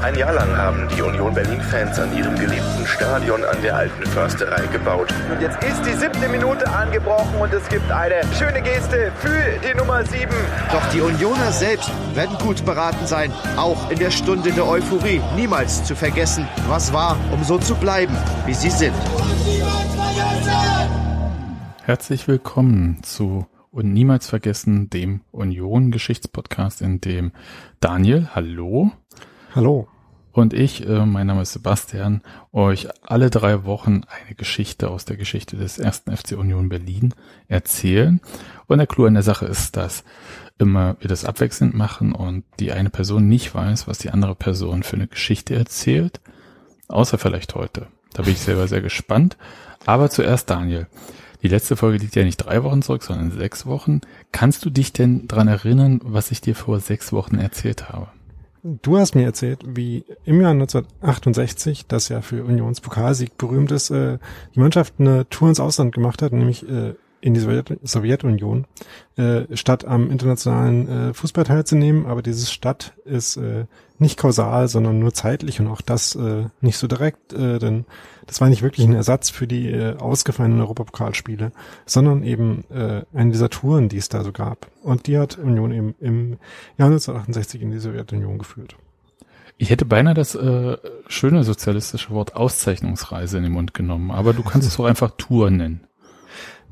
Ein Jahr lang haben die Union Berlin-Fans an ihrem geliebten Stadion an der alten Försterei gebaut. Und jetzt ist die siebte Minute angebrochen und es gibt eine schöne Geste für die Nummer sieben. Doch die Unioner selbst werden gut beraten sein, auch in der Stunde der Euphorie niemals zu vergessen, was war, um so zu bleiben, wie sie sind. Herzlich willkommen zu und niemals vergessen dem Union Geschichtspodcast, in dem Daniel, hallo. Hallo. Und ich, äh, mein Name ist Sebastian, euch alle drei Wochen eine Geschichte aus der Geschichte des ersten FC Union Berlin erzählen. Und der Clou an der Sache ist, dass immer wir das abwechselnd machen und die eine Person nicht weiß, was die andere Person für eine Geschichte erzählt. Außer vielleicht heute. Da bin ich selber sehr gespannt. Aber zuerst Daniel. Die letzte Folge liegt ja nicht drei Wochen zurück, sondern sechs Wochen. Kannst du dich denn dran erinnern, was ich dir vor sechs Wochen erzählt habe? Du hast mir erzählt, wie im Jahr 1968, das ja für Unions Pokalsieg berühmt ist, äh, die Mannschaft eine Tour ins Ausland gemacht hat, nämlich äh, in die Sowjet Sowjetunion, äh, statt am internationalen äh, Fußball teilzunehmen. Aber dieses Stadt ist äh, nicht kausal, sondern nur zeitlich und auch das äh, nicht so direkt, äh, denn das war nicht wirklich ein Ersatz für die äh, ausgefallenen Europapokalspiele, sondern eben äh, eine dieser Touren, die es da so gab. Und die hat Union eben im Jahr 1968 in die Sowjetunion geführt. Ich hätte beinahe das äh, schöne sozialistische Wort Auszeichnungsreise in den Mund genommen, aber du kannst es auch einfach Tour nennen.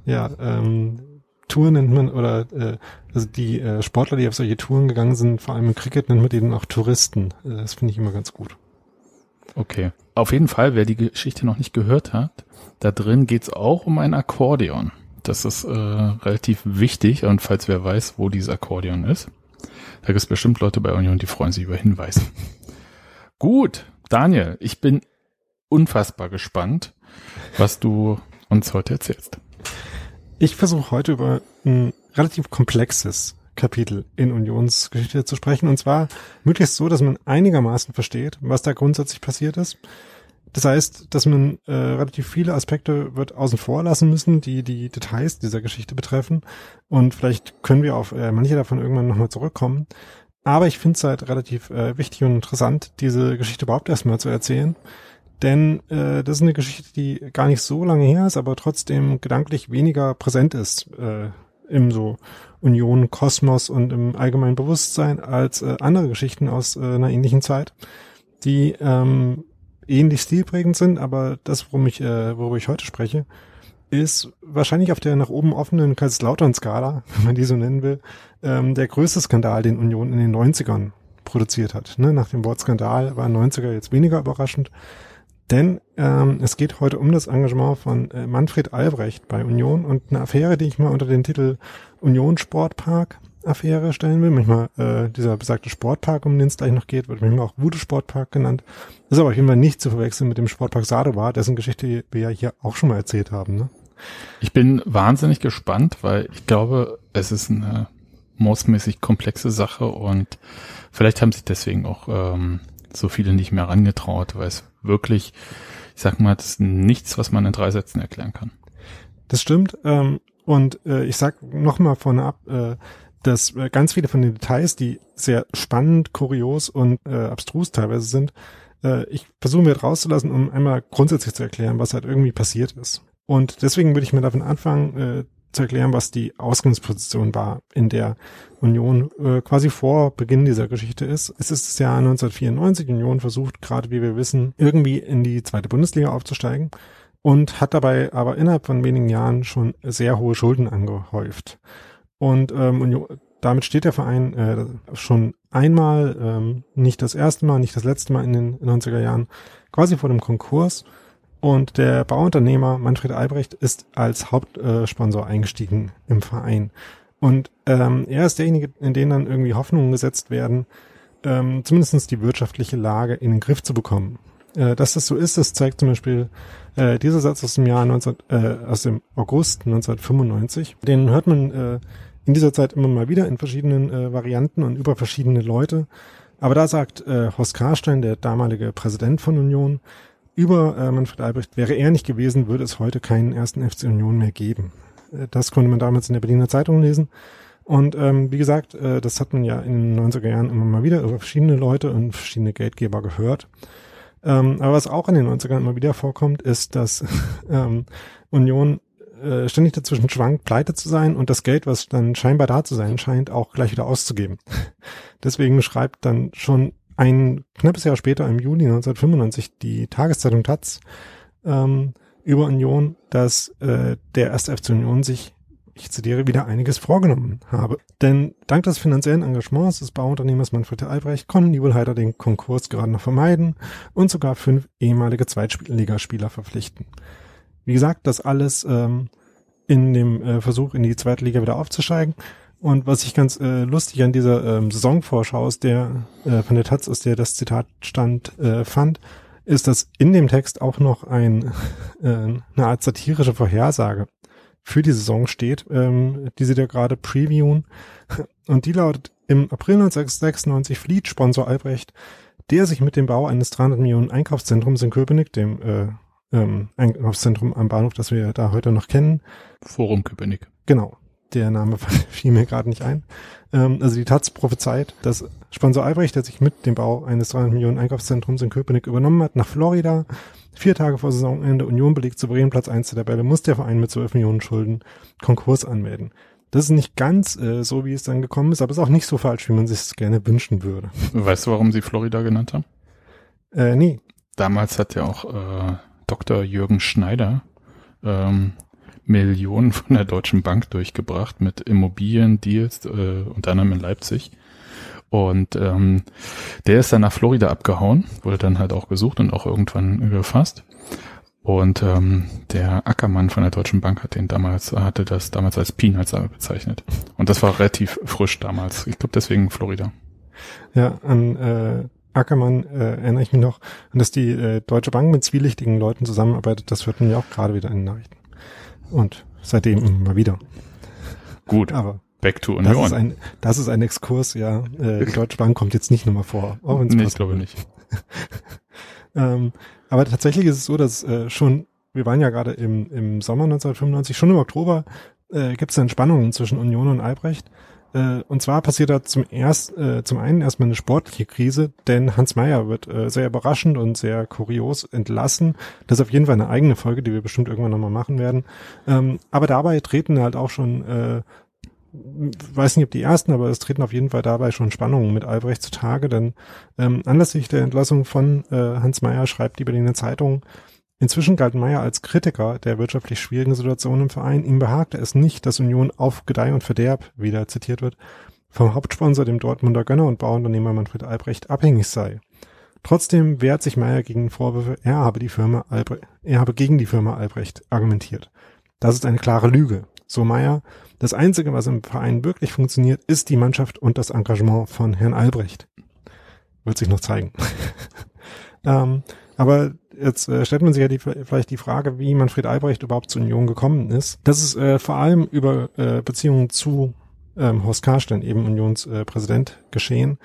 Ja, ähm, Tour nennt man, oder äh, also die äh, Sportler, die auf solche Touren gegangen sind, vor allem im Cricket, nennt man denen auch Touristen. Äh, das finde ich immer ganz gut. Okay. Auf jeden Fall, wer die Geschichte noch nicht gehört hat, da drin geht's auch um ein Akkordeon. Das ist äh, relativ wichtig und falls wer weiß, wo dieses Akkordeon ist, da gibt es bestimmt Leute bei Union, die freuen sich über Hinweise. Gut, Daniel, ich bin unfassbar gespannt, was du uns heute erzählst. Ich versuche heute über ein relativ komplexes Kapitel in Unionsgeschichte zu sprechen. Und zwar möglichst so, dass man einigermaßen versteht, was da grundsätzlich passiert ist. Das heißt, dass man äh, relativ viele Aspekte wird außen vor lassen müssen, die die Details dieser Geschichte betreffen. Und vielleicht können wir auf äh, manche davon irgendwann nochmal zurückkommen. Aber ich finde es halt relativ äh, wichtig und interessant, diese Geschichte überhaupt erstmal zu erzählen. Denn äh, das ist eine Geschichte, die gar nicht so lange her ist, aber trotzdem gedanklich weniger präsent ist äh, im so Union, Kosmos und im allgemeinen Bewusstsein als äh, andere Geschichten aus äh, einer ähnlichen Zeit, die ähm, ähnlich stilprägend sind, aber das, worum ich, äh, worüber ich heute spreche, ist wahrscheinlich auf der nach oben offenen Kaiserslautern-Skala, wenn man die so nennen will, ähm, der größte Skandal, den Union in den 90ern produziert hat. Ne? Nach dem Wort Skandal war 90er jetzt weniger überraschend, denn ähm, es geht heute um das Engagement von äh, Manfred Albrecht bei Union und eine Affäre, die ich mal unter den Titel Union Sportpark Affäre stellen will. Manchmal äh, dieser besagte Sportpark, um den es gleich noch geht, wird manchmal auch Wude Sportpark genannt. ist aber auf jeden Fall nicht zu verwechseln mit dem Sportpark Sadowa, dessen Geschichte wir ja hier auch schon mal erzählt haben. Ne? Ich bin wahnsinnig gespannt, weil ich glaube, es ist eine morsmäßig komplexe Sache und vielleicht haben sich deswegen auch ähm, so viele nicht mehr rangetraut, weil es wirklich, ich sag mal, das ist nichts, was man in drei Sätzen erklären kann. Das stimmt. Ähm, und äh, ich sag noch mal vorne ab, äh, dass äh, ganz viele von den Details, die sehr spannend, kurios und äh, abstrus teilweise sind, äh, ich versuche mir rauszulassen, um einmal grundsätzlich zu erklären, was halt irgendwie passiert ist. Und deswegen würde ich mir davon anfangen, äh, zu erklären, was die Ausgangsposition war, in der Union äh, quasi vor Beginn dieser Geschichte ist. Es ist das Jahr 1994. Union versucht gerade, wie wir wissen, irgendwie in die zweite Bundesliga aufzusteigen und hat dabei aber innerhalb von wenigen Jahren schon sehr hohe Schulden angehäuft. Und ähm, Union, damit steht der Verein äh, schon einmal, ähm, nicht das erste Mal, nicht das letzte Mal in den 90er Jahren, quasi vor dem Konkurs. Und der Bauunternehmer Manfred Albrecht ist als Hauptsponsor eingestiegen im Verein. Und ähm, er ist derjenige, in den dann irgendwie Hoffnungen gesetzt werden, ähm, zumindest die wirtschaftliche Lage in den Griff zu bekommen. Äh, dass das so ist, das zeigt zum Beispiel äh, dieser Satz aus dem Jahr 19, äh, aus dem August 1995. Den hört man äh, in dieser Zeit immer mal wieder in verschiedenen äh, Varianten und über verschiedene Leute. Aber da sagt äh, Horst Karstein, der damalige Präsident von Union, über äh, Manfred Albrecht wäre er nicht gewesen, würde es heute keinen ersten FC Union mehr geben. Äh, das konnte man damals in der Berliner Zeitung lesen. Und ähm, wie gesagt, äh, das hat man ja in den 90er Jahren immer mal wieder über verschiedene Leute und verschiedene Geldgeber gehört. Ähm, aber was auch in den 90ern immer wieder vorkommt, ist, dass ähm, Union äh, ständig dazwischen schwankt, pleite zu sein und das Geld, was dann scheinbar da zu sein scheint, auch gleich wieder auszugeben. Deswegen schreibt dann schon ein knappes Jahr später, im Juli 1995, die Tageszeitung Taz ähm, über Union, dass äh, der erste FC Union sich ich zitiere, wieder einiges vorgenommen habe. Denn dank des finanziellen Engagements des Bauunternehmers Manfred Albrecht konnten die Wohlheiter den Konkurs gerade noch vermeiden und sogar fünf ehemalige Zweitligaspieler verpflichten. Wie gesagt, das alles ähm, in dem äh, Versuch, in die zweite Liga wieder aufzusteigen. Und was ich ganz äh, lustig an dieser ähm, Saisonvorschau, aus der äh, von der Taz, aus der das Zitat stand, äh, fand, ist, dass in dem Text auch noch ein, äh, eine Art satirische Vorhersage für die Saison steht, ähm, die sie da gerade previewen. Und die lautet, im April 1996 flieht Sponsor Albrecht, der sich mit dem Bau eines 300 Millionen Einkaufszentrums in Köpenick, dem äh, ähm, Einkaufszentrum am Bahnhof, das wir da heute noch kennen. Forum Köpenick. Genau. Der Name fiel mir gerade nicht ein. Ähm, also die Taz prophezeit, dass Sponsor Albrecht, der sich mit dem Bau eines 300 Millionen Einkaufszentrums in Köpenick übernommen hat, nach Florida, vier Tage vor Saisonende Union belegt souverän Platz 1 der Tabelle, muss der Verein mit 12 Millionen Schulden Konkurs anmelden. Das ist nicht ganz äh, so, wie es dann gekommen ist, aber ist auch nicht so falsch, wie man sich es gerne wünschen würde. Weißt du, warum sie Florida genannt haben? Äh, nee. Damals hat ja auch äh, Dr. Jürgen Schneider ähm, Millionen von der Deutschen Bank durchgebracht mit Immobiliendeals, äh, unter anderem in Leipzig. Und ähm, der ist dann nach Florida abgehauen, wurde dann halt auch gesucht und auch irgendwann gefasst. Und ähm, der Ackermann von der Deutschen Bank hat den damals, hatte das damals als Peanuts bezeichnet. Und das war relativ frisch damals. Ich glaube deswegen Florida. Ja, an äh, Ackermann äh, erinnere ich mich noch, dass die äh, Deutsche Bank mit zwielichtigen Leuten zusammenarbeitet, das hört man ja auch gerade wieder in den Nachrichten. Und seitdem immer wieder. Gut. Aber Back to Union. das ist ein, das ist ein Exkurs, ja. Äh, Deutsche Bank kommt jetzt nicht nochmal vor. Auch nee, ich glaube nicht. ähm, aber tatsächlich ist es so, dass äh, schon, wir waren ja gerade im, im Sommer 1995, schon im Oktober äh, gibt es dann Spannungen zwischen Union und Albrecht. Äh, und zwar passiert da zum erst, äh, zum einen erstmal eine sportliche Krise, denn Hans Meyer wird äh, sehr überraschend und sehr kurios entlassen. Das ist auf jeden Fall eine eigene Folge, die wir bestimmt irgendwann nochmal machen werden. Ähm, aber dabei treten halt auch schon, äh, weiß nicht, ob die ersten, aber es treten auf jeden Fall dabei schon Spannungen mit Albrecht zutage, denn ähm, anlässlich der Entlassung von äh, Hans Meyer schreibt die Berliner Zeitung, Inzwischen galt Meyer als Kritiker der wirtschaftlich schwierigen Situation im Verein. Ihm behagte es nicht, dass Union auf Gedeih und Verderb, wieder zitiert wird, vom Hauptsponsor, dem Dortmunder Gönner und Bauunternehmer Manfred Albrecht, abhängig sei. Trotzdem wehrt sich Meyer gegen Vorwürfe, er habe die Firma Albrecht, er habe gegen die Firma Albrecht argumentiert. Das ist eine klare Lüge. So Meyer, das Einzige, was im Verein wirklich funktioniert, ist die Mannschaft und das Engagement von Herrn Albrecht. Wird sich noch zeigen. ähm, aber jetzt äh, stellt man sich ja die, vielleicht die Frage, wie Manfred Albrecht überhaupt zur Union gekommen ist. Das ist äh, vor allem über äh, Beziehungen zu ähm, Horst Karstein, eben Unionspräsident, äh, geschehen.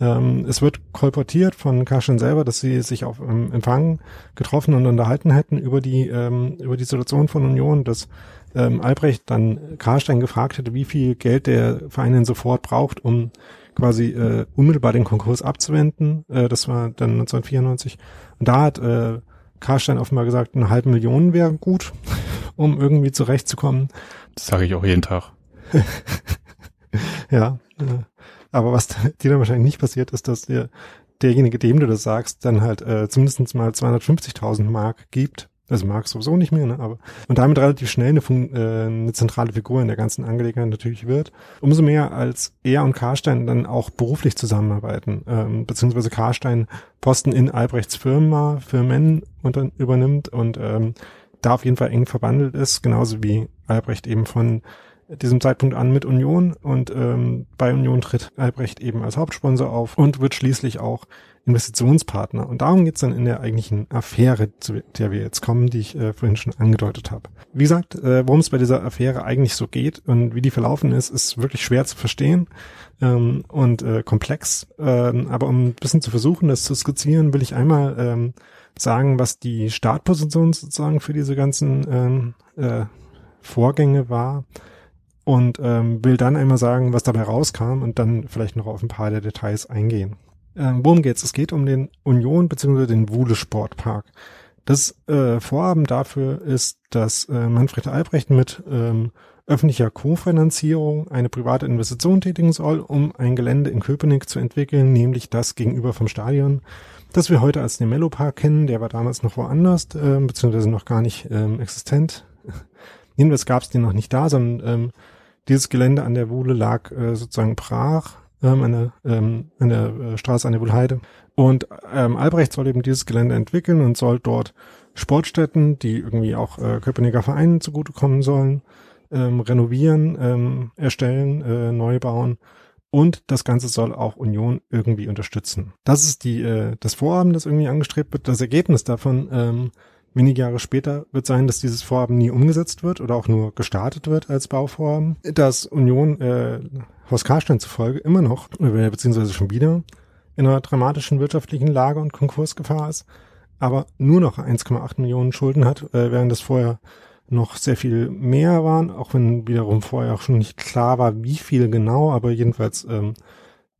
Ähm, es wird kolportiert von Karstein selber, dass sie sich auf ähm, Empfang getroffen und unterhalten hätten über die ähm, über die Situation von Union, dass ähm, Albrecht dann Karstein gefragt hätte, wie viel Geld der Verein denn sofort braucht, um quasi äh, unmittelbar den Konkurs abzuwenden. Äh, das war dann 1994. Und da hat äh, Karstein offenbar gesagt, eine halbe Million wäre gut, um irgendwie zurechtzukommen. Das sage ich auch jeden Tag. ja. Äh, aber was dir dann wahrscheinlich nicht passiert, ist, dass dir derjenige, dem du das sagst, dann halt äh, zumindest mal 250.000 Mark gibt also Marx sowieso nicht mehr, ne? aber und damit relativ schnell eine, äh, eine zentrale Figur in der ganzen Angelegenheit natürlich wird. Umso mehr als er und Karstein dann auch beruflich zusammenarbeiten, ähm, beziehungsweise Karstein Posten in Albrechts Firma, Firmen unter, übernimmt und ähm, da auf jeden Fall eng verbandelt ist, genauso wie Albrecht eben von diesem Zeitpunkt an mit Union und ähm, bei Union tritt Albrecht eben als Hauptsponsor auf und wird schließlich auch Investitionspartner. Und darum geht's dann in der eigentlichen Affäre, zu der wir jetzt kommen, die ich äh, vorhin schon angedeutet habe. Wie gesagt, äh, worum es bei dieser Affäre eigentlich so geht und wie die verlaufen ist, ist wirklich schwer zu verstehen ähm, und äh, komplex. Ähm, aber um ein bisschen zu versuchen, das zu skizzieren, will ich einmal ähm, sagen, was die Startposition sozusagen für diese ganzen ähm, äh, Vorgänge war und ähm, will dann einmal sagen, was dabei rauskam und dann vielleicht noch auf ein paar der Details eingehen. Ähm, worum geht's? Es geht um den Union bzw. den Wuhle Sportpark. Das äh, Vorhaben dafür ist, dass äh, Manfred Albrecht mit ähm, öffentlicher Kofinanzierung eine private Investition tätigen soll, um ein Gelände in Köpenick zu entwickeln, nämlich das gegenüber vom Stadion, das wir heute als den Mellow Park kennen. Der war damals noch woanders, äh, beziehungsweise noch gar nicht ähm, existent. Jedenfalls gab es den noch nicht da, sondern ähm, dieses Gelände an der Wuhle lag äh, sozusagen brach ähm, eine, ähm, eine äh, Straße an der Wuhlheide. Und ähm, Albrecht soll eben dieses Gelände entwickeln und soll dort Sportstätten, die irgendwie auch äh, Köpenicker Vereinen zugutekommen sollen, ähm, renovieren, ähm, erstellen, äh, neu bauen. Und das Ganze soll auch Union irgendwie unterstützen. Das ist die, äh, das Vorhaben, das irgendwie angestrebt wird. Das Ergebnis davon ähm, wenige Jahre später wird sein, dass dieses Vorhaben nie umgesetzt wird oder auch nur gestartet wird als Bauvorhaben. Dass Union äh, Horst Karstein zufolge immer noch, äh, beziehungsweise schon wieder, in einer dramatischen wirtschaftlichen Lage und Konkursgefahr ist, aber nur noch 1,8 Millionen Schulden hat, äh, während das vorher noch sehr viel mehr waren, auch wenn wiederum vorher auch schon nicht klar war, wie viel genau, aber jedenfalls ähm,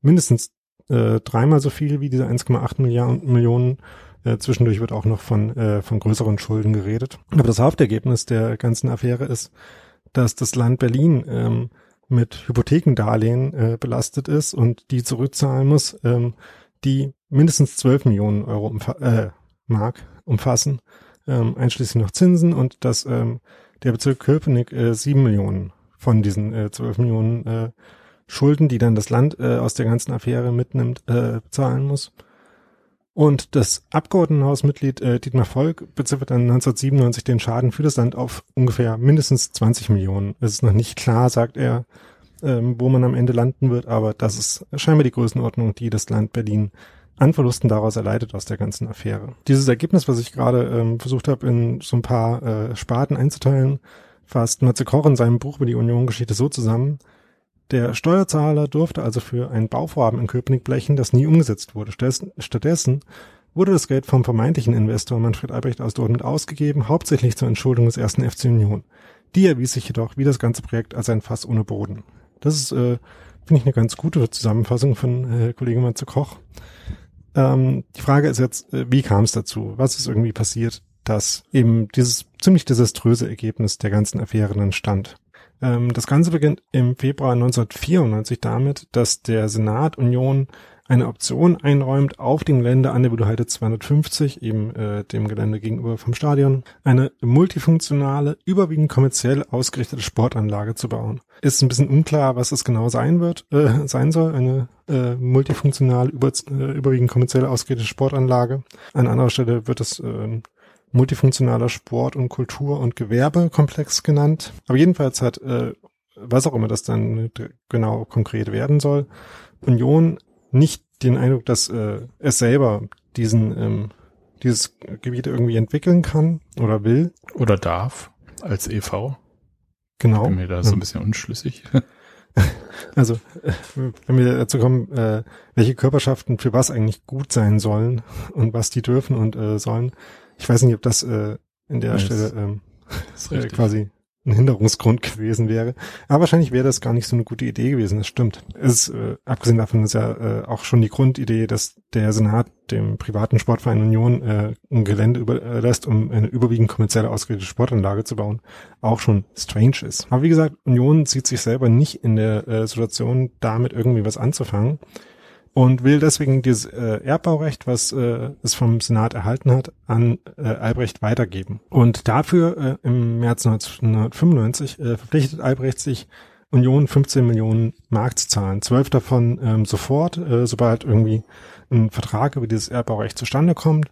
mindestens äh, dreimal so viel wie diese 1,8 Milliarden Millionen. Äh, zwischendurch wird auch noch von, äh, von größeren Schulden geredet. Aber das Hauptergebnis der ganzen Affäre ist, dass das Land Berlin ähm, mit Hypothekendarlehen äh, belastet ist und die zurückzahlen muss, ähm, die mindestens 12 Millionen Euro umfa äh, Mark umfassen, ähm, einschließlich noch Zinsen und dass ähm, der Bezirk Köpenick äh, 7 Millionen von diesen äh, 12 Millionen äh, Schulden, die dann das Land äh, aus der ganzen Affäre mitnimmt, äh, bezahlen muss. Und das Abgeordnetenhausmitglied äh, Dietmar Volk beziffert dann 1997 den Schaden für das Land auf ungefähr mindestens 20 Millionen. Es ist noch nicht klar, sagt er, ähm, wo man am Ende landen wird, aber das ist scheinbar die Größenordnung, die das Land Berlin an Verlusten daraus erleidet aus der ganzen Affäre. Dieses Ergebnis, was ich gerade ähm, versucht habe, in so ein paar äh, Sparten einzuteilen, fasst Matze Koch in seinem Buch über die Union-Geschichte so zusammen, der Steuerzahler durfte also für ein Bauvorhaben in Köpenick blechen, das nie umgesetzt wurde. Stattdessen wurde das Geld vom vermeintlichen Investor Manfred Albrecht aus Dortmund ausgegeben, hauptsächlich zur Entschuldung des ersten FC Union. Die erwies sich jedoch wie das ganze Projekt als ein Fass ohne Boden. Das ist, äh, finde ich, eine ganz gute Zusammenfassung von äh, Kollege Matze Koch. Ähm, die Frage ist jetzt, äh, wie kam es dazu? Was ist irgendwie passiert, dass eben dieses ziemlich desaströse Ergebnis der ganzen Affäre dann stand? Ähm, das Ganze beginnt im Februar 1994 damit, dass der Senat Union eine Option einräumt, auf dem Gelände an der Budeheide 250, eben äh, dem Gelände gegenüber vom Stadion, eine multifunktionale, überwiegend kommerziell ausgerichtete Sportanlage zu bauen. Ist ein bisschen unklar, was es genau sein wird, äh, sein soll, eine äh, multifunktional, über, äh, überwiegend kommerziell ausgerichtete Sportanlage. An anderer Stelle wird es äh, multifunktionaler Sport- und Kultur- und Gewerbekomplex genannt. Aber jedenfalls hat, äh, was auch immer das dann genau konkret werden soll, Union nicht den Eindruck, dass äh, es selber diesen ähm, dieses Gebiet irgendwie entwickeln kann oder will. Oder darf als EV. Genau. Ich bin mir da so ein bisschen unschlüssig. Also, äh, wenn wir dazu kommen, äh, welche Körperschaften für was eigentlich gut sein sollen und was die dürfen und äh, sollen, ich weiß nicht, ob das äh, in der Weiß. Stelle ähm, äh, quasi ein Hinderungsgrund gewesen wäre. Aber wahrscheinlich wäre das gar nicht so eine gute Idee gewesen, das stimmt. Es ist, äh, abgesehen davon ist ja äh, auch schon die Grundidee, dass der Senat dem privaten Sportverein Union äh, ein Gelände überlässt, um eine überwiegend kommerziell ausgerichtete Sportanlage zu bauen, auch schon strange ist. Aber wie gesagt, Union sieht sich selber nicht in der äh, Situation, damit irgendwie was anzufangen und will deswegen dieses äh, Erbbaurecht, was äh, es vom Senat erhalten hat, an äh, Albrecht weitergeben. Und dafür äh, im März 1995 äh, verpflichtet Albrecht sich, Union 15 Millionen Mark zu zahlen. Zwölf davon ähm, sofort, äh, sobald irgendwie ein Vertrag über dieses Erbbaurecht zustande kommt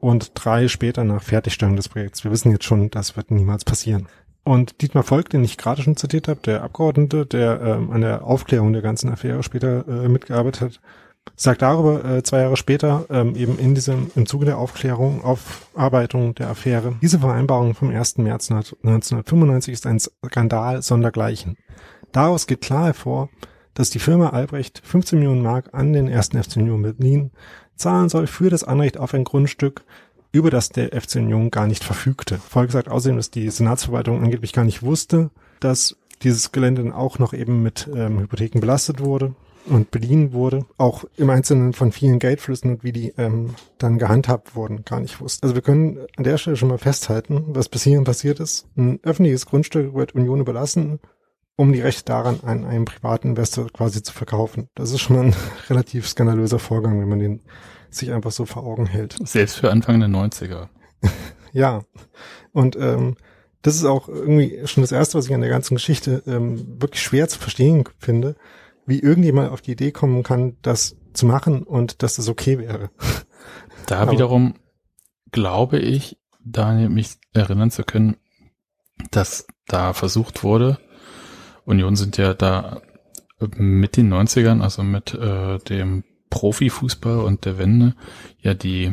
und drei später nach Fertigstellung des Projekts. Wir wissen jetzt schon, das wird niemals passieren. Und Dietmar Volk, den ich gerade schon zitiert habe, der Abgeordnete, der ähm, an der Aufklärung der ganzen Affäre später äh, mitgearbeitet hat, sagt darüber äh, zwei Jahre später ähm, eben in diesem im Zuge der Aufklärung, Aufarbeitung der Affäre. Diese Vereinbarung vom 1. März 1995 ist ein Skandal sondergleichen. Daraus geht klar hervor, dass die Firma Albrecht 15 Millionen Mark an den 1. FC Union Berlin zahlen soll für das Anrecht auf ein Grundstück, über das der FC Union gar nicht verfügte. Volk sagt außerdem, dass die Senatsverwaltung angeblich gar nicht wusste, dass dieses Gelände dann auch noch eben mit ähm, Hypotheken belastet wurde und beliehen wurde, auch im Einzelnen von vielen Geldflüssen und wie die ähm, dann gehandhabt wurden, gar nicht wusste. Also wir können an der Stelle schon mal festhalten, was bis hierhin passiert ist. Ein öffentliches Grundstück wird Union überlassen, um die Rechte daran an einen privaten Investor quasi zu verkaufen. Das ist schon mal ein relativ skandalöser Vorgang, wenn man den sich einfach so vor Augen hält. Selbst für Anfang der 90er. ja. Und ähm, das ist auch irgendwie schon das Erste, was ich an der ganzen Geschichte ähm, wirklich schwer zu verstehen finde, wie irgendjemand auf die Idee kommen kann, das zu machen und dass das okay wäre. Da Aber wiederum glaube ich, Daniel, mich erinnern zu können, dass da versucht wurde, Union sind ja da mit den 90ern, also mit äh, dem Profifußball und der Wende, ja die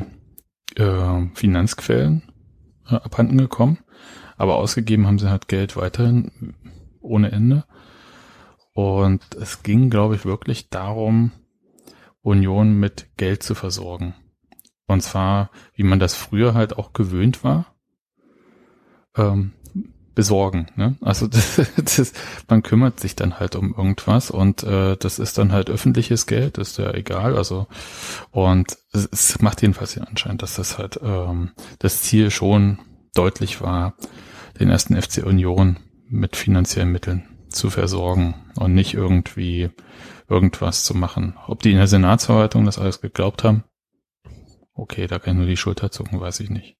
äh, Finanzquellen äh, abhanden gekommen. Aber ausgegeben haben sie halt Geld weiterhin ohne Ende. Und es ging, glaube ich, wirklich darum, Union mit Geld zu versorgen. Und zwar, wie man das früher halt auch gewöhnt war. Ähm, besorgen. Ne? Also das, das, man kümmert sich dann halt um irgendwas und äh, das ist dann halt öffentliches Geld, ist ja egal. Also und es, macht jedenfalls den Anschein, dass das halt ähm, das Ziel schon deutlich war, den ersten FC Union mit finanziellen Mitteln zu versorgen und nicht irgendwie irgendwas zu machen. Ob die in der Senatsverwaltung das alles geglaubt haben? Okay, da kann ich nur die Schulter zucken, weiß ich nicht.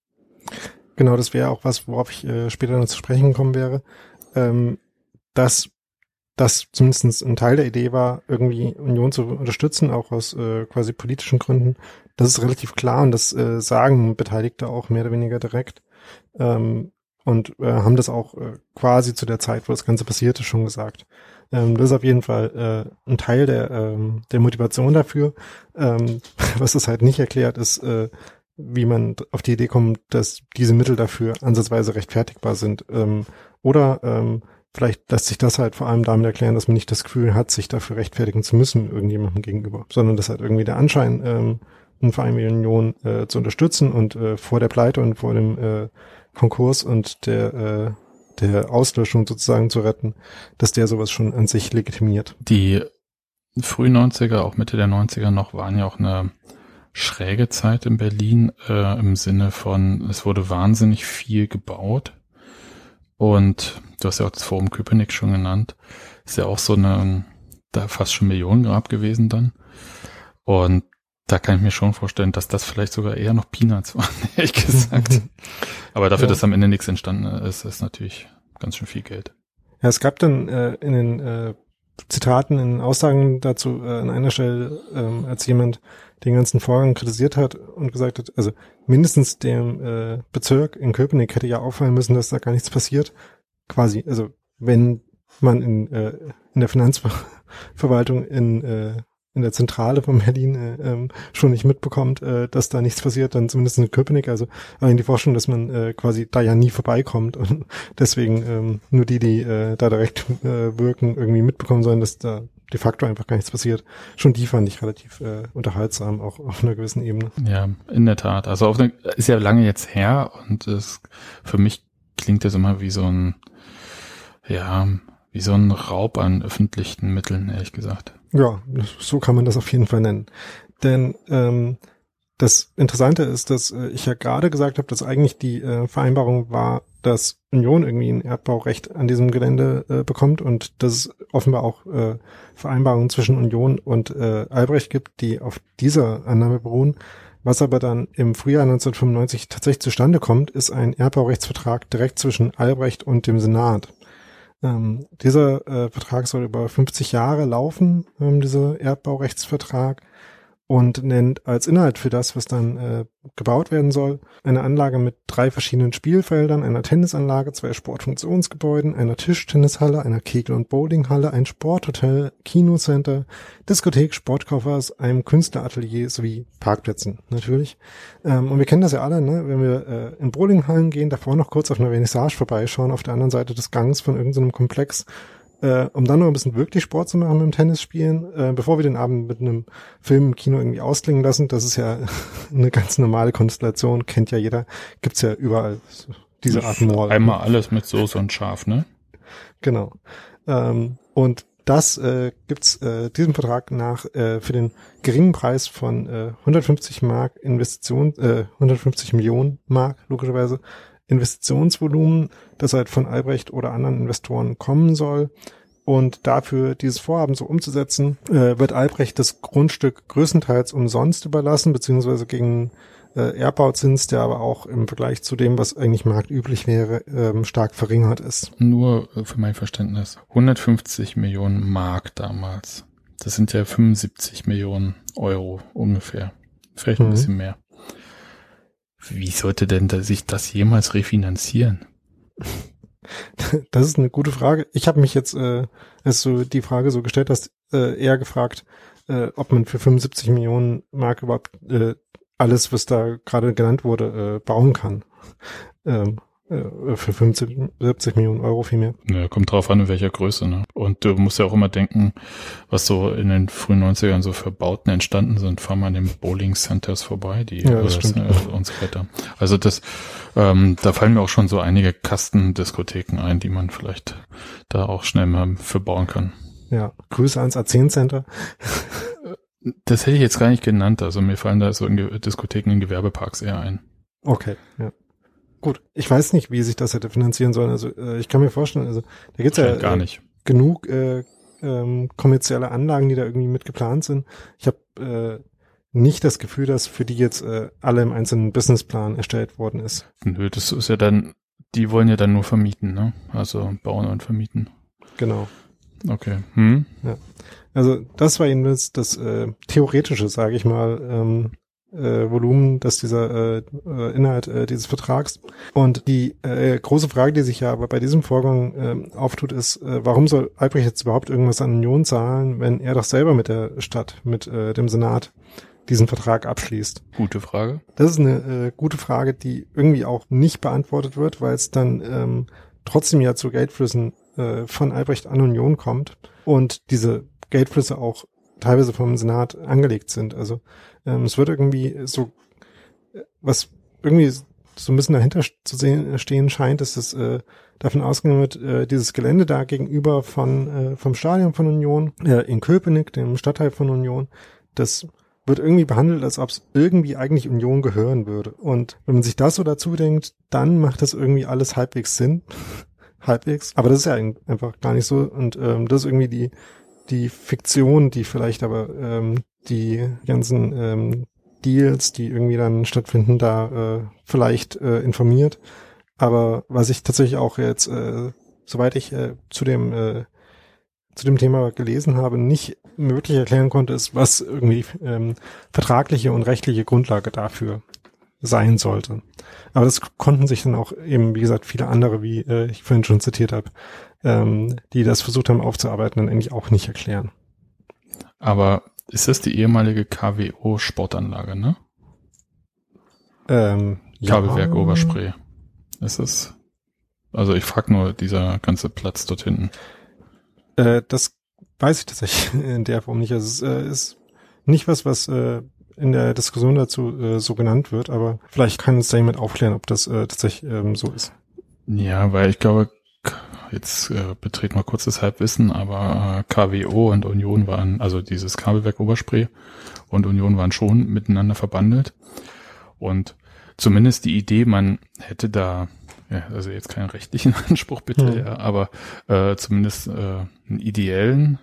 Genau, das wäre auch was, worauf ich äh, später noch zu sprechen kommen wäre, ähm, dass das zumindest ein Teil der Idee war, irgendwie Union zu unterstützen, auch aus äh, quasi politischen Gründen. Das ist relativ klar und das äh, sagen Beteiligte auch mehr oder weniger direkt. Ähm, und äh, haben das auch äh, quasi zu der Zeit, wo das Ganze passierte, schon gesagt. Ähm, das ist auf jeden Fall äh, ein Teil der, ähm, der Motivation dafür. Ähm, was das halt nicht erklärt, ist, äh, wie man auf die Idee kommt, dass diese Mittel dafür ansatzweise rechtfertigbar sind. Ähm, oder ähm, vielleicht lässt sich das halt vor allem damit erklären, dass man nicht das Gefühl hat, sich dafür rechtfertigen zu müssen irgendjemandem gegenüber, sondern dass halt irgendwie der Anschein, ähm, einen Verein wie Union äh, zu unterstützen und äh, vor der Pleite und vor dem äh, Konkurs und der, äh, der Auslöschung sozusagen zu retten, dass der sowas schon an sich legitimiert. Die frühen 90er, auch Mitte der 90er noch, waren ja auch eine schräge Zeit in Berlin äh, im Sinne von, es wurde wahnsinnig viel gebaut. Und du hast ja auch das Forum Köpenick schon genannt. Ist ja auch so eine, da fast schon Millionengrab gewesen dann. Und da kann ich mir schon vorstellen, dass das vielleicht sogar eher noch Peanuts waren, ehrlich gesagt. Aber dafür, ja. dass am Ende nichts entstanden ist, ist natürlich ganz schön viel Geld. Ja, es gab dann äh, in den äh, Zitaten, in Aussagen dazu äh, an einer Stelle, ähm, als jemand den ganzen Vorgang kritisiert hat und gesagt hat, also mindestens dem äh, Bezirk in Köpenick hätte ja auffallen müssen, dass da gar nichts passiert. Quasi, also wenn man in, äh, in der Finanzverwaltung in äh, in der Zentrale von Berlin äh, ähm, schon nicht mitbekommt, äh, dass da nichts passiert, dann zumindest in Köpenick. Also in die Forschung, dass man äh, quasi da ja nie vorbeikommt und deswegen ähm, nur die, die äh, da direkt äh, wirken, irgendwie mitbekommen sollen, dass da de facto einfach gar nichts passiert. Schon die fand ich relativ äh, unterhaltsam, auch auf einer gewissen Ebene. Ja, in der Tat. Also auf eine, ist ja lange jetzt her und es für mich klingt das immer wie so ein ja, wie so ein Raub an öffentlichen Mitteln, ehrlich gesagt. Ja, so kann man das auf jeden Fall nennen. Denn ähm, das Interessante ist, dass äh, ich ja gerade gesagt habe, dass eigentlich die äh, Vereinbarung war, dass Union irgendwie ein Erdbaurecht an diesem Gelände äh, bekommt und dass es offenbar auch äh, Vereinbarungen zwischen Union und äh, Albrecht gibt, die auf dieser Annahme beruhen. Was aber dann im Frühjahr 1995 tatsächlich zustande kommt, ist ein Erdbaurechtsvertrag direkt zwischen Albrecht und dem Senat. Ähm, dieser äh, Vertrag soll über 50 Jahre laufen, ähm, dieser Erdbaurechtsvertrag. Und nennt als Inhalt für das, was dann äh, gebaut werden soll, eine Anlage mit drei verschiedenen Spielfeldern, einer Tennisanlage, zwei Sportfunktionsgebäuden, einer Tischtennishalle, einer Kegel- und Bowlinghalle, ein Sporthotel, Kinocenter, Diskothek, Sportkaufhaus, einem Künstleratelier sowie Parkplätzen natürlich. Ähm, und wir kennen das ja alle, ne? wenn wir äh, in Bowlinghallen gehen, davor noch kurz auf einer Vernissage vorbeischauen, auf der anderen Seite des Gangs von irgendeinem Komplex äh, um dann noch ein bisschen wirklich Sport zu machen mit dem Tennisspielen, äh, bevor wir den Abend mit einem Film im Kino irgendwie ausklingen lassen. Das ist ja eine ganz normale Konstellation, kennt ja jeder, gibt's ja überall diese Art Mall. Einmal alles mit Soße und Schaf, ne? Genau. Ähm, und das äh, gibt's äh, diesem Vertrag nach äh, für den geringen Preis von äh, 150 Mark Investition, äh, 150 Millionen Mark logischerweise Investitionsvolumen, das halt von Albrecht oder anderen Investoren kommen soll. Und dafür dieses Vorhaben so umzusetzen, äh, wird Albrecht das Grundstück größtenteils umsonst überlassen, beziehungsweise gegen äh, Erbbauzins, der aber auch im Vergleich zu dem, was eigentlich marktüblich wäre, ähm, stark verringert ist. Nur äh, für mein Verständnis. 150 Millionen Mark damals. Das sind ja 75 Millionen Euro ungefähr. Vielleicht ein Mhm. bisschen mehr. Wie sollte denn da sich das jemals refinanzieren? Das ist eine gute Frage. Ich habe mich jetzt, äh, als du die Frage so gestellt hast, äh, eher gefragt, äh, ob man für 75 Millionen Mark überhaupt äh, alles, was da gerade genannt wurde, äh, bauen kann. Ähm, äh, für 75 Millionen Euro vielmehr. Ja, kommt drauf an, in welcher Größe, ne? Und du musst ja auch immer denken, was so in den frühen 90ern so für Bauten entstanden sind. Fahr mal an den Bowling Centers vorbei, die Ja, das äh, und so weiter. Also das, ähm, da fallen mir auch schon so einige Kastendiskotheken ein, die man vielleicht da auch schnell mal für bauen kann. Ja, Grüße ans A10 Center. Das hätte ich jetzt gar nicht genannt. Also mir fallen da so in Ge Diskotheken in Gewerbeparks eher ein. Okay, ja. Gut, ich weiß nicht, wie sich das hätte finanzieren sollen. Also äh, ich kann mir vorstellen, also da gibt's ja Wahrscheinlich gar äh, nicht. genug äh, ähm, kommerzielle Anlagen, die da irgendwie mit geplant sind. Ich habe äh, nicht das Gefühl, dass für die jetzt äh, alle im einzelnen Businessplan erstellt worden ist. Nö, das ist ja dann, die wollen ja dann nur vermieten, ne? Also bauen und vermieten. Genau. Okay. Hm? Also das war jedenfalls das äh, theoretische, sage ich mal, ähm, äh, Volumen, dass dieser äh, äh, Inhalt äh, dieses Vertrags. Und die äh, große Frage, die sich ja aber bei diesem Vorgang ähm, auftut, ist, äh, warum soll Albrecht jetzt überhaupt irgendwas an Union zahlen, wenn er doch selber mit der Stadt, mit äh, dem Senat diesen Vertrag abschließt? Gute Frage. Das ist eine äh, gute Frage, die irgendwie auch nicht beantwortet wird, weil es dann ähm, trotzdem ja zu Geldflüssen äh, von Albrecht an Union kommt und diese Geldflüsse auch teilweise vom Senat angelegt sind. Also ähm, es wird irgendwie so, äh, was irgendwie so ein bisschen dahinter zu sehen, stehen scheint, ist, dass äh, davon ausgegangen wird, äh, dieses Gelände da gegenüber von äh, vom Stadion von Union äh, in Köpenick, dem Stadtteil von Union, das wird irgendwie behandelt, als ob es irgendwie eigentlich Union gehören würde. Und wenn man sich das so dazu denkt, dann macht das irgendwie alles halbwegs Sinn. halbwegs. Aber das ist ja ein- einfach gar nicht so. Und ähm, das ist irgendwie die, die Fiktion, die vielleicht aber ähm, die ganzen ähm, Deals, die irgendwie dann stattfinden, da äh, vielleicht äh, informiert. Aber was ich tatsächlich auch jetzt, äh, soweit ich äh, zu dem äh, zu dem Thema gelesen habe, nicht wirklich erklären konnte, ist, was irgendwie ähm, vertragliche und rechtliche Grundlage dafür sein sollte. Aber das konnten sich dann auch eben, wie gesagt, viele andere, wie äh, ich vorhin schon zitiert habe, ähm, die das versucht haben aufzuarbeiten, dann eigentlich auch nicht erklären. Aber ist das die ehemalige KWO Sportanlage, ne? Ähm, Kabelwerk Oberspree. Ist es? Also ich frag nur dieser ganze Platz dort hinten. Äh, das weiß ich tatsächlich in der Form nicht. Also es äh, ist nicht was, was äh, in der Diskussion dazu äh, so genannt wird, aber vielleicht kann uns da jemand aufklären, ob das äh, tatsächlich ähm, so ist. Ja, weil ich glaube, jetzt äh, betreten wir kurz das Halbwissen, aber äh, KWO und Union waren, also dieses Kabelwerk Oberspree und Union waren schon miteinander verbandelt. Und zumindest die Idee, man hätte da, ja, also jetzt keinen rechtlichen Anspruch bitte, Hm. ja, aber äh, zumindest äh, einen ideellen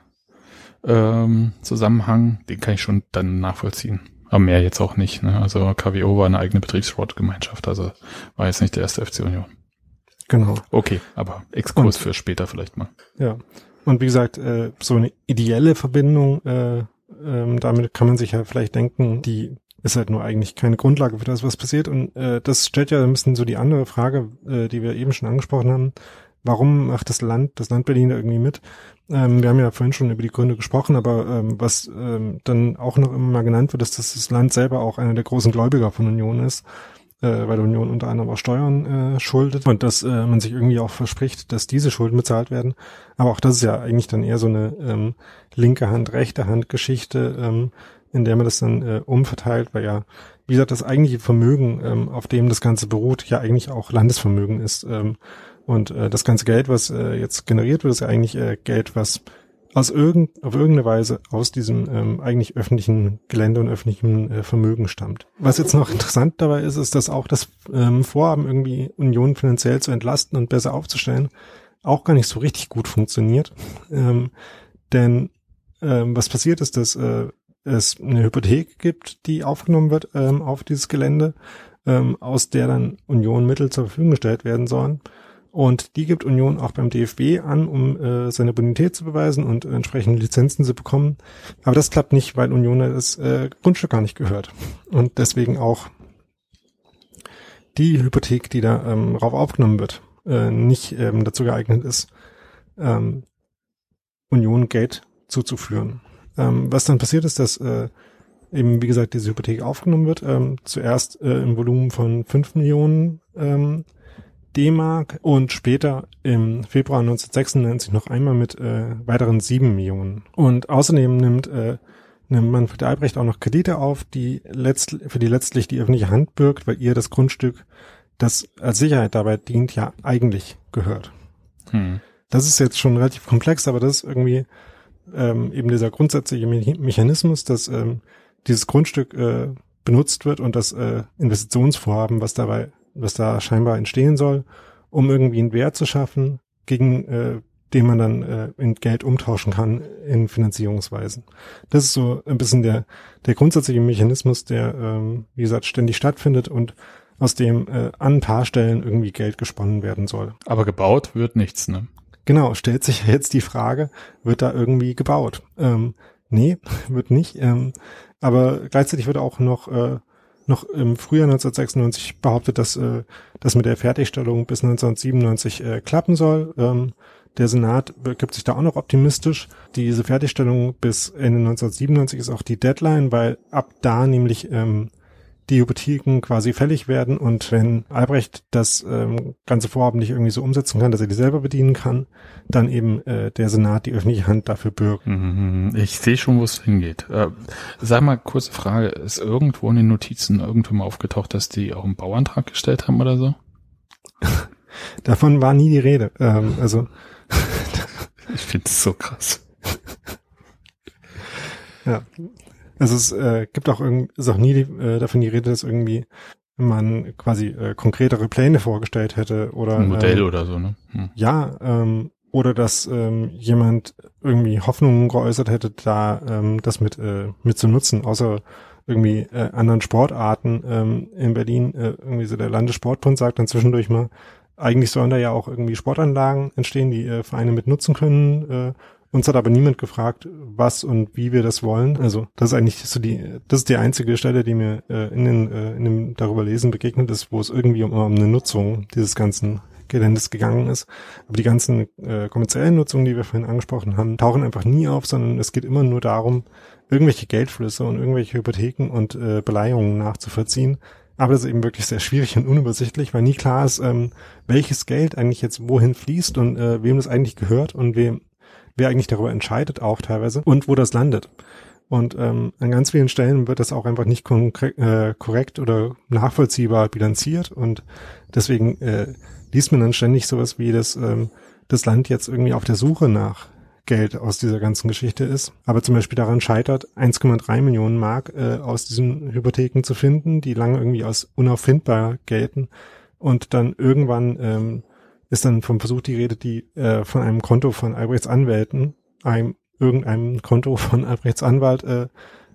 ähm, Zusammenhang, den kann ich schon dann nachvollziehen. Aber mehr jetzt auch nicht. Ne? Also KWO war eine eigene Betriebssportgemeinschaft, also war jetzt nicht der erste FC Union. Genau. Okay, aber Exkurs Und- für später vielleicht mal. Ja. Und wie gesagt, äh, so eine ideelle Verbindung äh, ähm, damit kann man sich ja vielleicht denken, die ist halt nur eigentlich keine Grundlage für das, was passiert. Und äh, das stellt ja ein bisschen so die andere Frage, äh, die wir eben schon angesprochen haben. Warum macht das Land, das Land Berlin da irgendwie mit? Ähm, wir haben ja vorhin schon über die Gründe gesprochen, aber ähm, was ähm, dann auch noch immer mal genannt wird, ist, dass das Land selber auch einer der großen Gläubiger von Union ist äh, weil Union unter anderem auch Steuern äh, schuldet und dass äh, man sich irgendwie auch verspricht, dass diese Schulden bezahlt werden. Aber auch das ist ja eigentlich dann eher so eine ähm, linke Hand, rechte Hand Geschichte, ähm, in der man das dann äh, umverteilt, weil ja, wie gesagt, das eigentliche Vermögen, ähm, auf dem das Ganze beruht, ja eigentlich auch Landesvermögen ist. Ähm, und äh, das ganze Geld, was äh, jetzt generiert wird, ist ja eigentlich äh, Geld, was aus irgend, auf irgendeine Weise aus diesem ähm, eigentlich öffentlichen Gelände und öffentlichen äh, Vermögen stammt. Was jetzt noch interessant dabei ist, ist, dass auch das ähm, Vorhaben, irgendwie Union finanziell zu entlasten und besser aufzustellen, auch gar nicht so richtig gut funktioniert. Ähm, denn ähm, was passiert ist, dass äh, es eine Hypothek gibt, die aufgenommen wird ähm, auf dieses Gelände, ähm, aus der dann Union Mittel zur Verfügung gestellt werden sollen. Und die gibt Union auch beim DFB an, um äh, seine Bonität zu beweisen und entsprechende Lizenzen zu bekommen. Aber das klappt nicht, weil Union das äh, Grundstück gar nicht gehört. Und deswegen auch die Hypothek, die da ähm, rauf aufgenommen wird, äh, nicht ähm, dazu geeignet ist, ähm, Union Geld zuzuführen. Ähm, was dann passiert ist, dass äh, eben, wie gesagt, diese Hypothek aufgenommen wird, ähm, zuerst äh, im Volumen von fünf Millionen ähm, D-Mark und später im Februar 1996 noch einmal mit äh, weiteren sieben Millionen. Und außerdem nimmt, äh, nimmt Manfred Albrecht auch noch Kredite auf, die letzt, für die letztlich die öffentliche Hand birgt, weil ihr das Grundstück, das als Sicherheit dabei dient, ja eigentlich gehört. Hm. Das ist jetzt schon relativ komplex, aber das ist irgendwie ähm, eben dieser grundsätzliche Me Mechanismus, dass ähm, dieses Grundstück äh, benutzt wird und das äh, Investitionsvorhaben, was dabei was da scheinbar entstehen soll, um irgendwie einen Wert zu schaffen, gegen äh, den man dann äh, in Geld umtauschen kann in Finanzierungsweisen. Das ist so ein bisschen der, der grundsätzliche Mechanismus, der, ähm, wie gesagt, ständig stattfindet und aus dem äh, an ein paar Stellen irgendwie Geld gesponnen werden soll. Aber gebaut wird nichts, ne? Genau, stellt sich jetzt die Frage, wird da irgendwie gebaut? Ähm, nee, wird nicht. Ähm, aber gleichzeitig wird auch noch äh, noch im Frühjahr 1996 behauptet, dass äh, das mit der Fertigstellung bis 1997 äh, klappen soll. Ähm, der Senat gibt sich da auch noch optimistisch. Diese Fertigstellung bis Ende 1997 ist auch die Deadline, weil ab da nämlich ähm, die Hypotheken quasi fällig werden und wenn Albrecht das ähm, ganze Vorhaben nicht irgendwie so umsetzen kann, dass er die selber bedienen kann, dann eben äh, der Senat die öffentliche Hand dafür bürgt. Mhm, ich sehe schon, wo es hingeht. Äh, sag mal, kurze Frage, ist irgendwo in den Notizen irgendwo mal aufgetaucht, dass die auch einen Bauantrag gestellt haben oder so? Davon war nie die Rede. Ähm, also ich finde es so krass. ja, also es äh, gibt auch irgendwie, ist auch nie äh, davon die Rede, dass irgendwie man quasi äh, konkretere Pläne vorgestellt hätte oder ein Modell ähm, oder so, ne? Hm. Ja, ähm, oder dass ähm, jemand irgendwie Hoffnungen geäußert hätte, da ähm, das mit äh, mit zu nutzen, außer irgendwie äh, anderen Sportarten ähm, in Berlin äh, irgendwie so der Landessportbund sagt dann zwischendurch mal, eigentlich sollen da ja auch irgendwie Sportanlagen entstehen, die äh, Vereine mit nutzen können äh, uns hat aber niemand gefragt, was und wie wir das wollen. Also das ist eigentlich so die, das ist die einzige Stelle, die mir äh, in, den, äh, in dem darüber lesen begegnet ist, wo es irgendwie um, um eine Nutzung dieses ganzen Geländes gegangen ist. Aber die ganzen äh, kommerziellen Nutzungen, die wir vorhin angesprochen haben, tauchen einfach nie auf, sondern es geht immer nur darum, irgendwelche Geldflüsse und irgendwelche Hypotheken und äh, Beleihungen nachzuvollziehen. Aber das ist eben wirklich sehr schwierig und unübersichtlich, weil nie klar ist, ähm, welches Geld eigentlich jetzt wohin fließt und äh, wem das eigentlich gehört und wem wer eigentlich darüber entscheidet auch teilweise und wo das landet. Und ähm, an ganz vielen Stellen wird das auch einfach nicht äh, korrekt oder nachvollziehbar bilanziert und deswegen äh, liest man dann ständig sowas wie, dass ähm, das Land jetzt irgendwie auf der Suche nach Geld aus dieser ganzen Geschichte ist, aber zum Beispiel daran scheitert, 1,3 Millionen Mark äh, aus diesen Hypotheken zu finden, die lange irgendwie als unauffindbar gelten und dann irgendwann ähm, ist dann vom Versuch die Rede, die äh, von einem Konto von Albrechts Anwälten, einem irgendeinem Konto von Albrechts Anwalt, äh,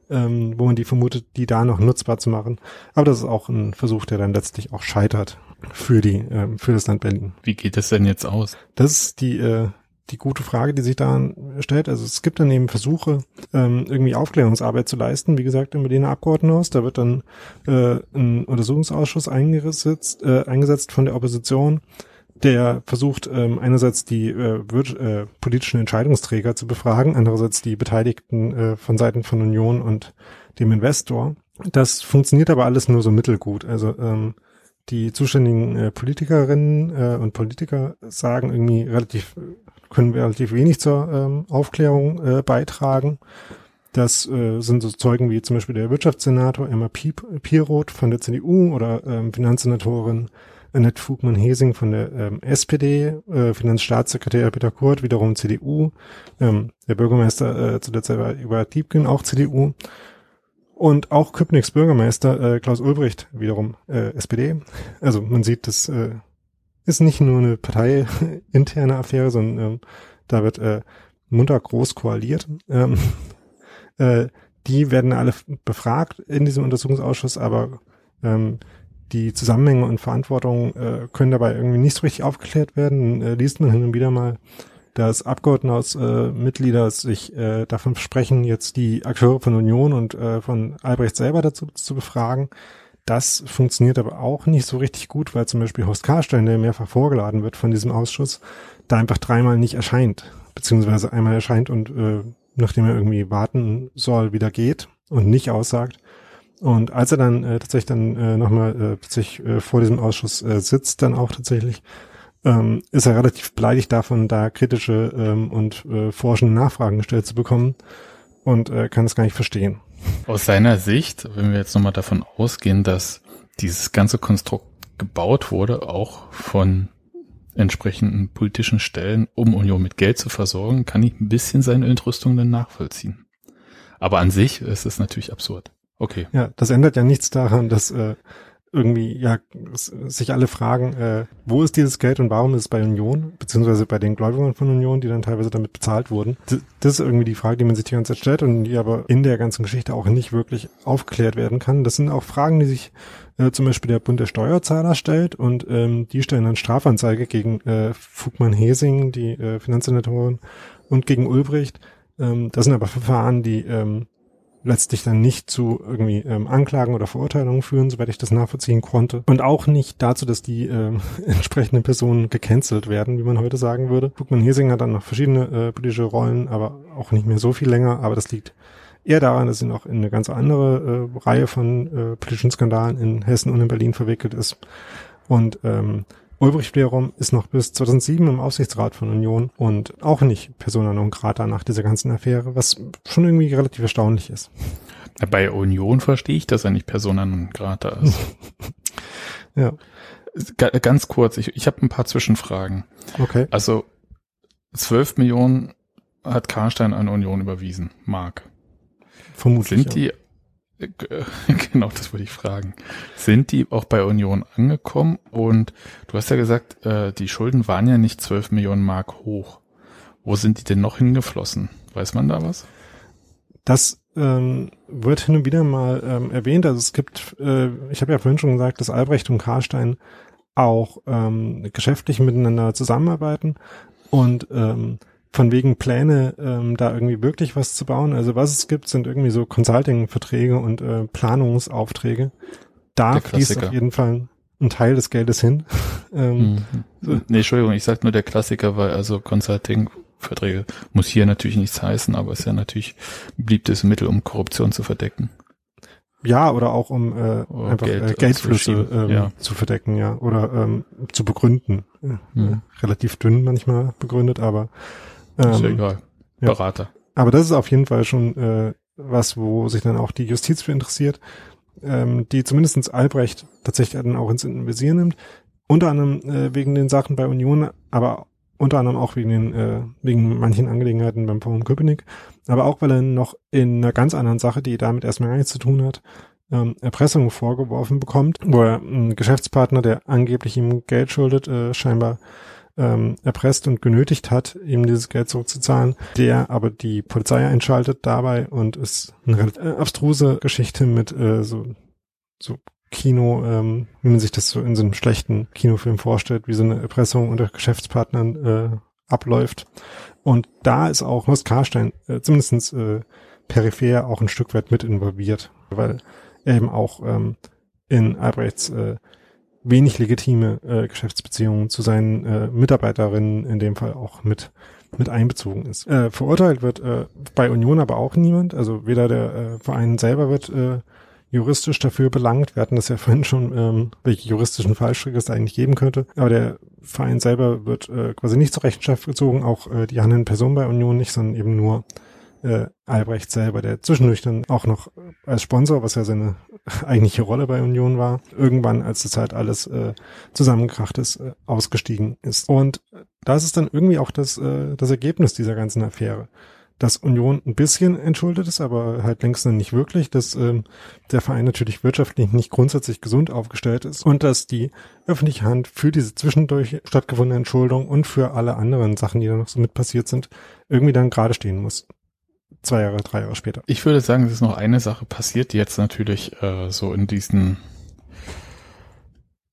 ähm, wo man die vermutet, die da noch nutzbar zu machen. Aber das ist auch ein Versuch, der dann letztlich auch scheitert für die äh, für das Land Berlin. Wie geht das denn jetzt aus? Das ist die äh, die gute Frage, die sich da stellt. Also es gibt dann eben Versuche, ähm, irgendwie Aufklärungsarbeit zu leisten. Wie gesagt, im Berliner Abgeordnetenhaus, da wird dann äh, ein Untersuchungsausschuss eingesetzt, äh, eingesetzt von der Opposition, der versucht ähm, einerseits die äh, äh, politischen Entscheidungsträger zu befragen, andererseits die Beteiligten äh, von Seiten von Union und dem Investor. Das funktioniert aber alles nur so mittelgut. Also ähm, die zuständigen äh, Politikerinnen äh, und Politiker sagen irgendwie relativ, können relativ wenig zur ähm, Aufklärung äh, beitragen. Das äh, sind so Zeugen wie zum Beispiel der Wirtschaftssenator Emma Pieroth von der CDU oder ähm, Finanzsenatorin Annette Fugmann-Hesing von der ähm, SPD, äh, Finanzstaatssekretär Peter Kurt, wiederum CDU, ähm, der Bürgermeister äh, zu der Zeit war Über Diebken, auch CDU und auch Köpniks Bürgermeister äh, Klaus Ulbricht, wiederum äh, SPD. Also man sieht, das äh, ist nicht nur eine parteiinterne Affäre, sondern ähm, da wird äh, munter groß koaliert. Ähm, äh, die werden alle befragt in diesem Untersuchungsausschuss, aber ähm, die Zusammenhänge und Verantwortung äh, können dabei irgendwie nicht so richtig aufgeklärt werden. Äh, liest man hin und wieder mal, dass Abgeordnetenhausmitglieder äh, sich äh, davon sprechen, jetzt die Akteure von Union und äh, von Albrecht selber dazu zu befragen. Das funktioniert aber auch nicht so richtig gut, weil zum Beispiel Horst Karstein, der mehrfach vorgeladen wird von diesem Ausschuss, da einfach dreimal nicht erscheint, beziehungsweise einmal erscheint und äh, nachdem er irgendwie warten soll, wieder geht und nicht aussagt. Und als er dann äh, tatsächlich dann äh, nochmal äh, tatsächlich äh, vor diesem Ausschuss äh, sitzt, dann auch tatsächlich, ähm, ist er relativ beleidigt davon, da kritische ähm, und äh, forschende Nachfragen gestellt zu bekommen und äh, kann es gar nicht verstehen. Aus seiner Sicht, wenn wir jetzt nochmal davon ausgehen, dass dieses ganze Konstrukt gebaut wurde, auch von entsprechenden politischen Stellen, um Union mit Geld zu versorgen, kann ich ein bisschen seine Entrüstung dann nachvollziehen. Aber an sich ist es natürlich absurd. Okay. Ja, das ändert ja nichts daran, dass äh, irgendwie ja sich alle fragen, äh, wo ist dieses Geld und warum ist es bei Union, beziehungsweise bei den Gläubigern von Union, die dann teilweise damit bezahlt wurden. Das ist irgendwie die Frage, die man sich die ganze Zeit stellt und die aber in der ganzen Geschichte auch nicht wirklich aufgeklärt werden kann. Das sind auch Fragen, die sich äh, zum Beispiel der Bund der Steuerzahler stellt und ähm, die stellen dann Strafanzeige gegen äh, Fugmann-Hesing, die äh, Finanzsenatorin, und gegen Ulbricht. Ähm, das sind aber Verfahren, die ähm, letztlich dann nicht zu irgendwie ähm, Anklagen oder Verurteilungen führen, soweit ich das nachvollziehen konnte. Und auch nicht dazu, dass die ähm, entsprechenden Personen gecancelt werden, wie man heute sagen würde. Guckmann Hesing hat dann noch verschiedene äh, politische Rollen, aber auch nicht mehr so viel länger. Aber das liegt eher daran, dass sie noch in eine ganz andere äh, Reihe von äh, politischen Skandalen in Hessen und in Berlin verwickelt ist. Und ähm, Ulbricht wiederum ist noch bis 2007 im Aufsichtsrat von Union und auch nicht Persona non grata nach dieser ganzen Affäre, was schon irgendwie relativ erstaunlich ist. Bei Union verstehe ich, dass er nicht Persona non grata ist. ja. Ganz kurz, ich, ich habe ein paar Zwischenfragen. Okay. Also 12 Millionen hat Karstein an Union überwiesen, Mark. Vermutlich. Sind die Genau, das würde ich fragen. Sind die auch bei Union angekommen? Und du hast ja gesagt, äh, die Schulden waren ja nicht 12 Millionen Mark hoch. Wo sind die denn noch hingeflossen? Weiß man da was? Das ähm, wird hin und wieder mal ähm, erwähnt. Also es gibt, äh, ich habe ja vorhin schon gesagt, dass Albrecht und Karstein auch ähm, geschäftlich miteinander zusammenarbeiten. Und ähm, von wegen Pläne, ähm, da irgendwie wirklich was zu bauen. Also was es gibt, sind irgendwie so Consulting-Verträge und äh, Planungsaufträge. Da fließt auf jeden Fall ein Teil des Geldes hin. ähm, mhm. Nee, Entschuldigung, ich sag nur der Klassiker, weil also Consulting-Verträge muss hier natürlich nichts heißen, aber ist ja natürlich beliebtes Mittel, um Korruption zu verdecken. Ja, oder auch um äh, einfach Geld, äh, Geldflüsse ähm, ja. zu verdecken, ja, oder ähm, zu begründen. Ja, mhm. Relativ dünn manchmal begründet, aber ähm, ist ja egal. Berater. Ja. Aber das ist auf jeden Fall schon äh, was, wo sich dann auch die Justiz für interessiert, ähm, die zumindestens Albrecht tatsächlich dann auch ins Visier nimmt. Unter anderem äh, wegen den Sachen bei Union, aber unter anderem auch wegen den, äh, wegen manchen Angelegenheiten beim Forum Köpenick, aber auch weil er noch in einer ganz anderen Sache, die damit erstmal gar nichts zu tun hat, ähm, Erpressung vorgeworfen bekommt, wo er einen Geschäftspartner, der angeblich ihm Geld schuldet, äh, scheinbar ähm, erpresst und genötigt hat, ihm dieses Geld zurückzuzahlen, der aber die Polizei einschaltet dabei und ist eine äh, abstruse Geschichte mit äh, so, so Kino, ähm, wie man sich das so in so einem schlechten Kinofilm vorstellt, wie so eine Erpressung unter Geschäftspartnern äh, abläuft. Und da ist auch Horst Karstein äh, zumindest äh, peripher auch ein Stück weit mit involviert, weil er eben auch ähm, in Albrechts äh, wenig legitime äh, Geschäftsbeziehungen zu seinen äh, Mitarbeiterinnen in dem Fall auch mit mit einbezogen ist. Äh, verurteilt wird äh, bei Union aber auch niemand, also weder der äh, Verein selber wird äh, juristisch dafür belangt. Wir hatten das ja vorhin schon, ähm, welche juristischen Fallstricke es eigentlich geben könnte. Aber der Verein selber wird äh, quasi nicht zur Rechenschaft gezogen, auch äh, die handelnden Personen bei Union nicht, sondern eben nur äh, Albrecht selber, der zwischendurch dann auch noch als Sponsor, was ja seine eigentliche Rolle bei Union war, irgendwann, als das halt alles äh, zusammengekracht ist, äh, ausgestiegen ist. Und das ist dann irgendwie auch das, äh, das Ergebnis dieser ganzen Affäre. Dass Union ein bisschen entschuldet ist, aber halt längst nicht wirklich, dass ähm, der Verein natürlich wirtschaftlich nicht grundsätzlich gesund aufgestellt ist und dass die öffentliche Hand für diese zwischendurch stattgefundene Entschuldung und für alle anderen Sachen, die da noch so mit passiert sind, irgendwie dann gerade stehen muss zwei Jahre, drei Jahre später. Ich würde sagen, es ist noch eine Sache passiert, die jetzt natürlich äh, so in diesen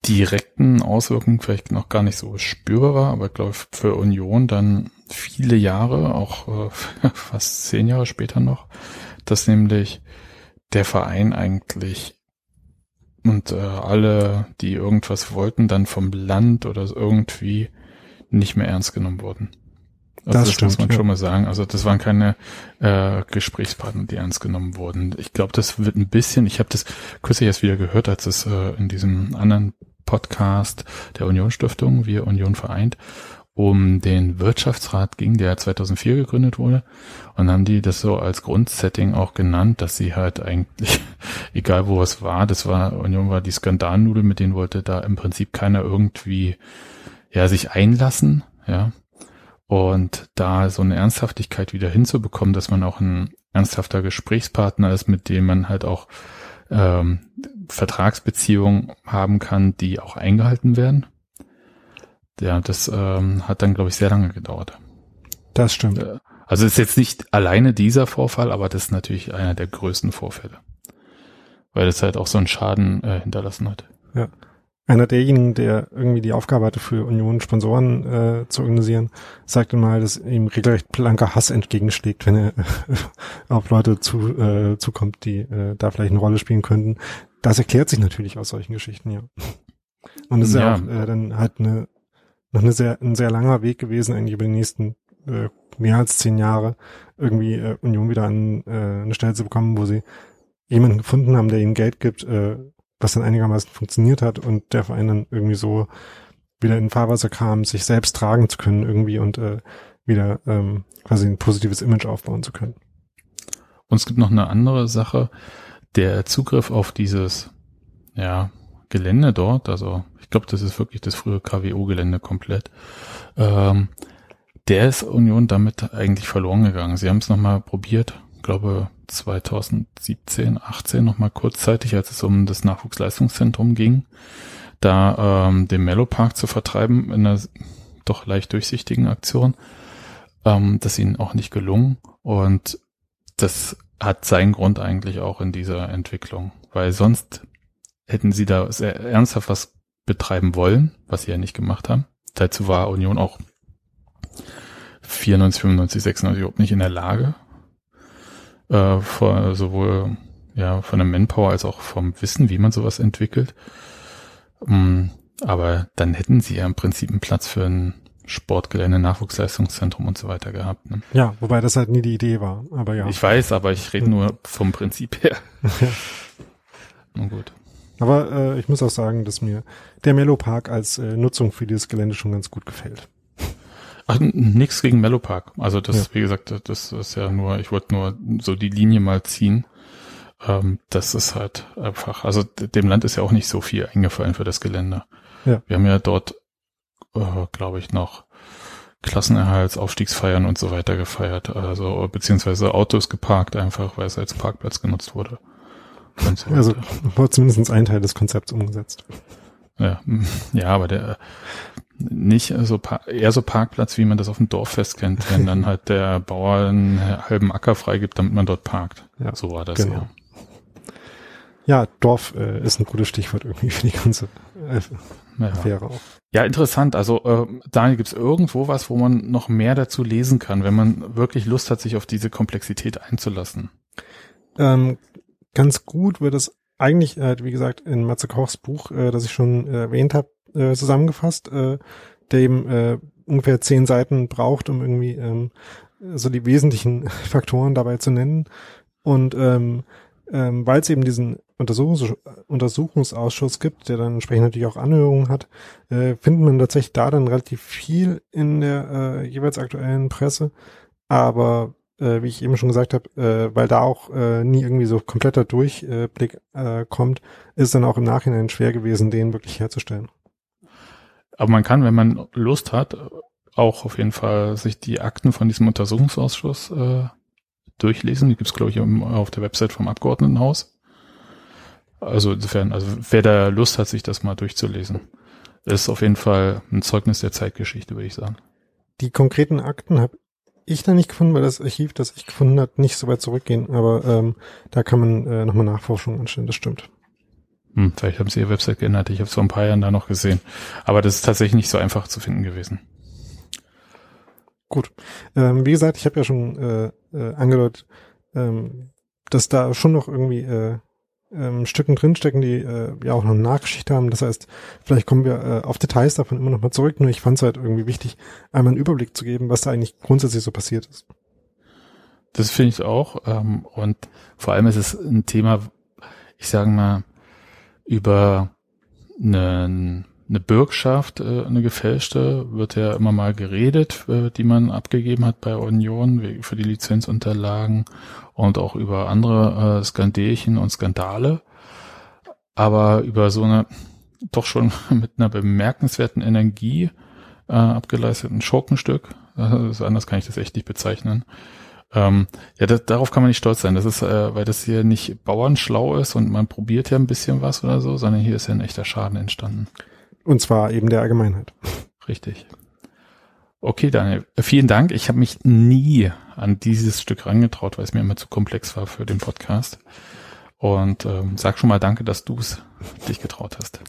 direkten Auswirkungen vielleicht noch gar nicht so spürbar war, aber glaube für Union dann viele Jahre, auch äh, fast zehn Jahre später noch, dass nämlich der Verein eigentlich und äh, alle, die irgendwas wollten, dann vom Land oder irgendwie nicht mehr ernst genommen wurden. Also das, das stimmt, muss man ja. schon mal sagen. Also das waren keine äh, Gesprächspartner, die ernst genommen wurden. Ich glaube, das wird ein bisschen, ich habe das kürzlich erst wieder gehört, als es äh, in diesem anderen Podcast der Union Stiftung, wir Union vereint, um den Wirtschaftsrat ging, der 2004 gegründet wurde. Und haben die das so als Grundsetting auch genannt, dass sie halt eigentlich, egal wo es war, das war, Union war die Skandalnudel, mit denen wollte da im Prinzip keiner irgendwie, ja, sich einlassen, ja. Und da so eine Ernsthaftigkeit wieder hinzubekommen, dass man auch ein ernsthafter Gesprächspartner ist, mit dem man halt auch ähm, Vertragsbeziehungen haben kann, die auch eingehalten werden. Ja, das ähm, hat dann, glaube ich, sehr lange gedauert. Das stimmt. Äh, also ist jetzt nicht alleine dieser Vorfall, aber das ist natürlich einer der größten Vorfälle. Weil das halt auch so einen Schaden äh, hinterlassen hat. Ja einer derjenigen, der irgendwie die Aufgabe hatte, für Union Sponsoren äh, zu organisieren, sagte mal, dass ihm regelrecht blanker Hass entgegenschlägt, wenn er auf Leute zu, äh, zukommt, die äh, da vielleicht eine Rolle spielen könnten. Das erklärt sich natürlich aus solchen Geschichten, ja. Und es ist ja, ja auch äh, dann halt eine, noch eine sehr, ein sehr langer Weg gewesen, eigentlich über die nächsten äh, mehr als zehn Jahre, irgendwie äh, Union wieder an äh, eine Stelle zu bekommen, wo sie jemanden gefunden haben, der ihnen Geld gibt, äh, was dann einigermaßen funktioniert hat und der Verein dann irgendwie so wieder in Fahrwasser kam, sich selbst tragen zu können irgendwie und äh, wieder ähm, quasi ein positives Image aufbauen zu können. Und es gibt noch eine andere Sache, der Zugriff auf dieses ja, Gelände dort, also ich glaube, das ist wirklich das frühe KWO-Gelände komplett, ähm, der ist Union damit eigentlich verloren gegangen. Sie haben es nochmal probiert, glaube 2017, 18 nochmal kurzzeitig, als es um das Nachwuchsleistungszentrum ging, da ähm, den Mellow Park zu vertreiben in einer doch leicht durchsichtigen Aktion. Ähm, das ihnen auch nicht gelungen und das hat seinen Grund eigentlich auch in dieser Entwicklung, weil sonst hätten sie da sehr ernsthaft was betreiben wollen, was sie ja nicht gemacht haben. Dazu war Union auch 94, 95, 96 überhaupt nicht in der Lage, äh, vor, sowohl ja von der Manpower als auch vom Wissen, wie man sowas entwickelt. Um, aber dann hätten sie ja im Prinzip einen Platz für ein Sportgelände, Nachwuchsleistungszentrum und so weiter gehabt. Ne? Ja, wobei das halt nie die Idee war. Aber ja. Ich weiß, aber ich rede nur vom Prinzip her. ja. Nun gut. Aber äh, ich muss auch sagen, dass mir der Mellow Park als äh, Nutzung für dieses Gelände schon ganz gut gefällt. Ach, nix gegen Mellow Park. Also das, ja. wie gesagt, das ist ja nur, ich wollte nur so die Linie mal ziehen. Ähm, das ist halt einfach, also dem Land ist ja auch nicht so viel eingefallen für das Gelände. Ja. Wir haben ja dort, äh, glaube ich, noch Klassenerhalts, Aufstiegsfeiern und so weiter gefeiert. Also beziehungsweise Autos geparkt einfach, weil es als Parkplatz genutzt wurde. So also war zumindest ein Teil des Konzepts umgesetzt. Ja, ja, aber der nicht so eher so Parkplatz, wie man das auf dem Dorffest kennt, wenn dann halt der Bauer einen halben Acker freigibt, damit man dort parkt. Ja, so war das genau. ja. Ja, Dorf äh, ist ein gutes Stichwort irgendwie für die ganze äh, Ja. Affäre auch. Ja, interessant. Also äh, Daniel, gibt es irgendwo was, wo man noch mehr dazu lesen kann, wenn man wirklich Lust hat, sich auf diese Komplexität einzulassen? Ähm, ganz gut wird es eigentlich, äh, wie gesagt, in Matze Kochs Buch, äh, das ich schon äh, erwähnt habe, äh, zusammengefasst, äh, der eben äh, ungefähr zehn Seiten braucht, um irgendwie ähm, so die wesentlichen Faktoren dabei zu nennen. Und ähm, ähm, weil es eben diesen Untersuchungs Untersuchungsausschuss gibt, der dann entsprechend natürlich auch Anhörungen hat, äh, findet man tatsächlich da dann relativ viel in der äh, jeweils aktuellen Presse. Aber äh, wie ich eben schon gesagt habe, äh, weil da auch äh, nie irgendwie so kompletter Durchblick äh, kommt, ist dann auch im Nachhinein schwer gewesen, den wirklich herzustellen. Aber man kann, wenn man Lust hat, auch auf jeden Fall sich die Akten von diesem Untersuchungsausschuss äh, durchlesen. Die gibt's glaube ich, auf der Website vom Abgeordnetenhaus. Also insofern, also wer da Lust hat, sich das mal durchzulesen, ist auf jeden Fall ein Zeugnis der Zeitgeschichte, würde ich sagen. Die konkreten Akten habe ich da nicht gefunden, weil das Archiv, das ich gefunden hat, nicht so weit zurückgehen. Aber ähm, da kann man äh, nochmal Nachforschung anstellen, das stimmt. Hm, vielleicht haben sie ihre Website geändert. Ich habe es vor ein paar Jahren da noch gesehen. Aber das ist tatsächlich nicht so einfach zu finden gewesen. Gut. Ähm, wie gesagt, ich habe ja schon äh, äh, angedeutet, ähm, dass da schon noch irgendwie äh, ähm, Stücken drinstecken, die äh, ja auch noch eine Nachgeschichte haben. Das heißt, vielleicht kommen wir äh, auf Details davon immer noch mal zurück. Nur ich fand es halt irgendwie wichtig, einmal einen Überblick zu geben, was da eigentlich grundsätzlich so passiert ist. Das finde ich auch. Ähm, und vor allem ist es ein Thema, ich sage mal, über eine, eine Bürgschaft, äh, eine gefälschte, wird ja immer mal geredet, äh, die man abgegeben hat bei Union für die Lizenzunterlagen und auch über andere äh, Skandelchen und Skandale. Aber über so eine doch schon mit einer bemerkenswerten Energie äh, abgeleisteten Schurkenstück, also anders kann ich das echt nicht bezeichnen, ähm, ja, das, darauf kann man nicht stolz sein. Das ist, äh, weil das hier nicht bauernschlau ist und man probiert ja ein bisschen was oder so, sondern hier ist ja ein echter Schaden entstanden. Und zwar eben der Allgemeinheit. Richtig. Okay, Daniel, äh, vielen Dank. Ich habe mich nie an dieses Stück rangetraut, weil es mir immer zu komplex war für den Podcast. Und ähm, sag schon mal danke, dass du es dich getraut hast.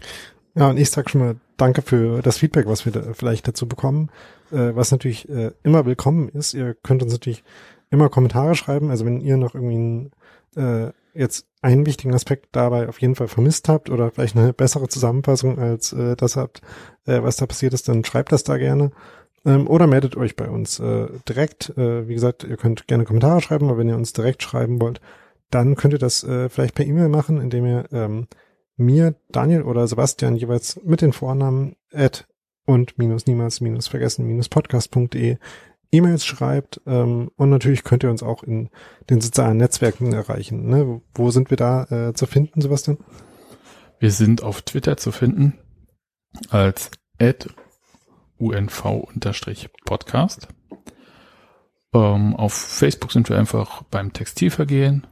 Ja, und ich sag schon mal danke für das Feedback, was wir da vielleicht dazu bekommen, äh, was natürlich äh, immer willkommen ist. Ihr könnt uns natürlich immer Kommentare schreiben. Also wenn ihr noch irgendwie einen, äh, jetzt einen wichtigen Aspekt dabei auf jeden Fall vermisst habt oder vielleicht eine bessere Zusammenfassung als äh, das habt, äh, was da passiert ist, dann schreibt das da gerne. Ähm, oder meldet euch bei uns äh, direkt. Äh, wie gesagt, ihr könnt gerne Kommentare schreiben, aber wenn ihr uns direkt schreiben wollt, dann könnt ihr das äh, vielleicht per E-Mail machen, indem ihr ähm, mir, Daniel oder Sebastian jeweils mit den Vornamen at und minus niemals minus vergessen minus podcast.de E-Mails schreibt ähm, und natürlich könnt ihr uns auch in den sozialen Netzwerken erreichen. Ne? Wo sind wir da äh, zu finden, Sebastian? Wir sind auf Twitter zu finden als unv-podcast. Ähm, auf Facebook sind wir einfach beim Textilvergehen.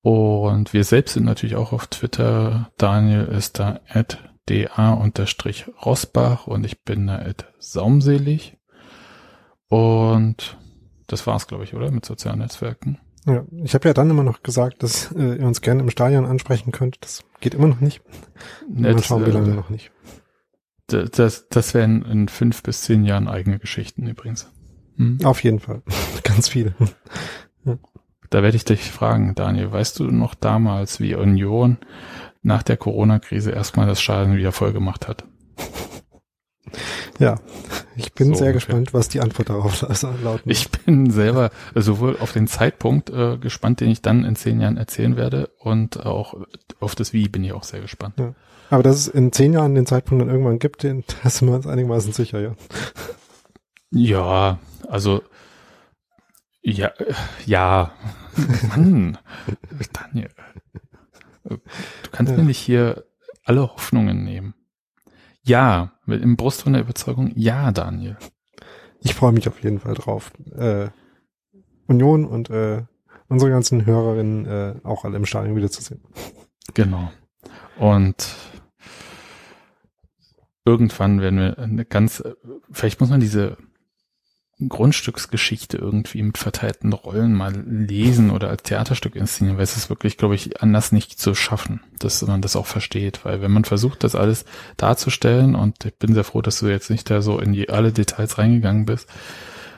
Und wir selbst sind natürlich auch auf Twitter. Daniel ist da at da-rosbach und ich bin da at saumselig. Und das war's, glaube ich, oder? Mit sozialen Netzwerken. Ja, ich habe ja dann immer noch gesagt, dass äh, ihr uns gerne im Stadion ansprechen könnt. Das geht immer noch nicht. Mal Nett, schauen, wie lange äh, noch nicht. Das, das, das wären in fünf bis zehn Jahren eigene Geschichten übrigens. Hm? Auf jeden Fall. Ganz viele. Da werde ich dich fragen, Daniel, weißt du noch damals, wie Union nach der Corona-Krise erstmal das Schaden wieder voll gemacht hat? Ja, ich bin So sehr ungefähr. gespannt, was die Antwort darauf lauten Ich bin selber sowohl auf den Zeitpunkt äh, gespannt, den ich dann in zehn Jahren erzählen werde, und auch auf das Wie bin ich auch sehr gespannt. Ja. Aber dass es in zehn Jahren den Zeitpunkt dann irgendwann gibt, den, da sind wir uns einigermaßen sicher, ja. Ja, also ja, äh, ja, Mann, Daniel, du kannst Ja. mir nicht hier alle Hoffnungen nehmen. Ja, mit im Brustton der Überzeugung, ja, Daniel. Ich freue mich auf jeden Fall drauf. Äh, Union und äh, unsere ganzen Hörerinnen äh, auch alle im Stadion wiederzusehen. Genau. Und irgendwann werden wir eine ganz, vielleicht muss man diese Grundstücksgeschichte irgendwie mit verteilten Rollen mal lesen oder als Theaterstück inszenieren, weil es ist wirklich, glaube ich, anders nicht zu schaffen, dass man das auch versteht, weil wenn man versucht, das alles darzustellen und ich bin sehr froh, dass du jetzt nicht da so in die, alle Details reingegangen bist,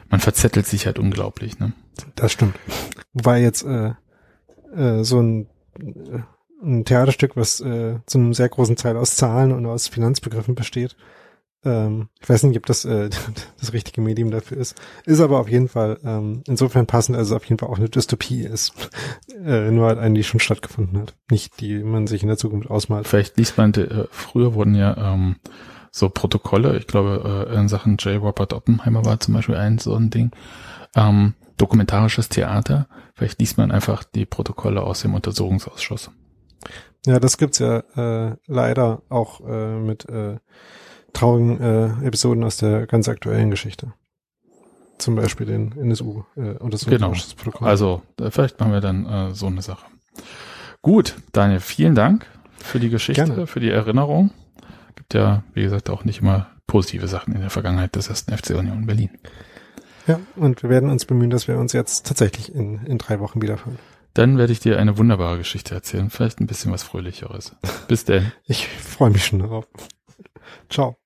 man verzettelt sich halt unglaublich, ne? Das stimmt. Wobei jetzt äh, äh, so ein, äh, ein Theaterstück, was äh, zu sehr großen Teil aus Zahlen und aus Finanzbegriffen besteht, ähm, ich weiß nicht, ob das äh, das richtige Medium dafür ist. Ist aber auf jeden Fall ähm, insofern passend, also auf jeden Fall auch eine Dystopie ist. äh, nur halt eine, die schon stattgefunden hat. Nicht die man sich in der Zukunft ausmalt. Vielleicht liest man, äh, früher wurden ja ähm, so Protokolle, ich glaube äh, in Sachen J. Robert Oppenheimer war zum Beispiel ein so ein Ding, ähm, dokumentarisches Theater. Vielleicht liest man einfach die Protokolle aus dem Untersuchungsausschuss. Ja, das gibt's ja äh, leider auch äh, mit äh, traurigen äh, Episoden aus der ganz aktuellen Geschichte. Zum Beispiel den NSU äh, Untersuchungsprotokoll. Genau. Also äh, vielleicht machen wir dann äh, so eine Sache. Gut, Daniel, vielen Dank für die Geschichte, Gerne. für die Erinnerung. Gibt ja, wie gesagt, auch nicht immer positive Sachen in der Vergangenheit des ersten FC Union Berlin. Ja, und wir werden uns bemühen, dass wir uns jetzt tatsächlich in, in drei Wochen wiederhören. Dann werde ich dir eine wunderbare Geschichte erzählen. Vielleicht ein bisschen was Fröhlicheres. Bis denn. Ich freue mich schon darauf. Ciao.